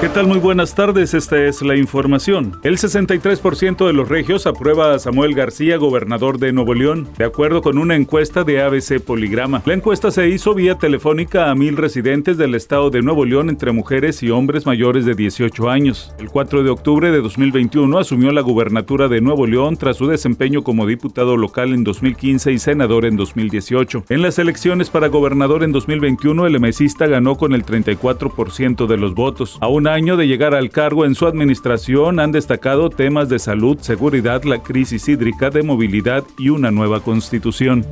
¿Qué tal? Muy buenas tardes, esta es la información. El 63% de los regios aprueba a Samuel García, gobernador de Nuevo León, de acuerdo con una encuesta de ABC Poligrama. La encuesta se hizo vía telefónica a mil residentes del estado de Nuevo León entre mujeres y hombres mayores de 18 años. El 4 de octubre de 2021 asumió la gubernatura de Nuevo León tras su desempeño como diputado local en 2015 y senador en 2018. En las elecciones para gobernador en 2021, el emesista ganó con el 34% de los votos. A año de llegar al cargo en su administración han destacado temas de salud, seguridad, la crisis hídrica, de movilidad y una nueva constitución.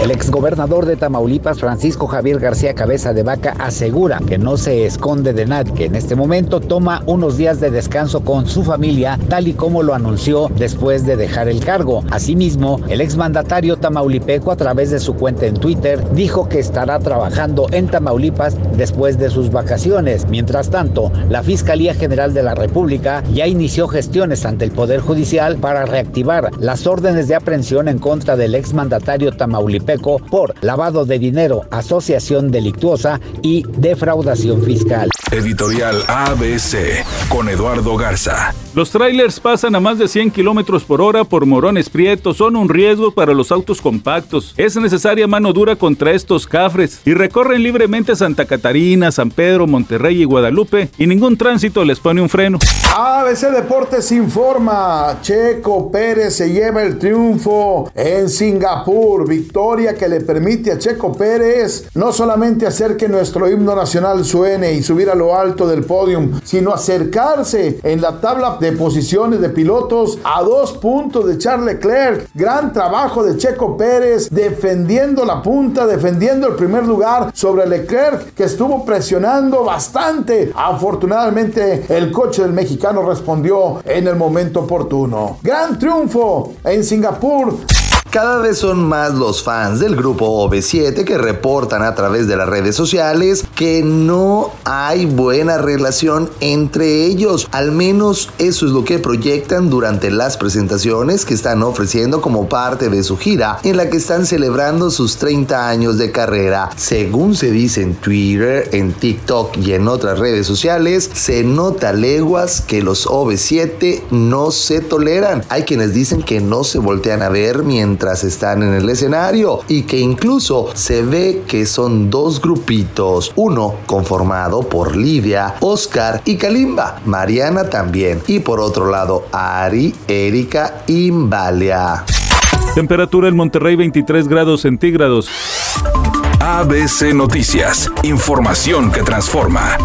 El exgobernador de Tamaulipas, Francisco Javier García Cabeza de Vaca, asegura que no se esconde de nadie, que en este momento toma unos días de descanso con su familia, tal y como lo anunció después de dejar el cargo. Asimismo, el exmandatario tamaulipeco, a través de su cuenta en Twitter, dijo que estará trabajando en Tamaulipas después de sus vacaciones. Mientras tanto, la Fiscalía General de la República ya inició gestiones ante el Poder Judicial para reactivar las órdenes de aprehensión en contra del exmandatario tamaulipeco por lavado de dinero, asociación delictuosa y defraudación fiscal. Editorial ABC con Eduardo Garza. Los trailers pasan a más de 100 kilómetros por hora por morones prietos, son un riesgo para los autos compactos. Es necesaria mano dura contra estos cafres y recorren libremente Santa Catarina, San Pedro, Monterrey y Guadalupe y ningún tránsito les pone un freno. ABC Deportes informa, Checo Pérez se lleva el triunfo en Singapur, victoria que le permite a Checo Pérez no solamente hacer que nuestro himno nacional suene y subir a lo alto del podium, sino acercarse en la tabla de posiciones de pilotos a dos puntos de Charles Leclerc. Gran trabajo de Checo Pérez defendiendo la punta, defendiendo el primer lugar sobre Leclerc que estuvo presionando bastante. Afortunadamente el coche del mexicano respondió en el momento oportuno. Gran triunfo en Singapur. Cada vez son más los fans del grupo OV7 que reportan a través de las redes sociales que no hay buena relación entre ellos. Al menos eso es lo que proyectan durante las presentaciones que están ofreciendo como parte de su gira en la que están celebrando sus 30 años de carrera. Según se dice en Twitter, en TikTok y en otras redes sociales, se nota leguas que los OV7 no se toleran. Hay quienes dicen que no se voltean a ver mientras mientras están en el escenario y que incluso se ve que son dos grupitos, uno conformado por Lidia, Oscar y Kalimba, Mariana también y por otro lado Ari, Erika y Valia. Temperatura en Monterrey 23 grados centígrados. ABC Noticias, información que transforma.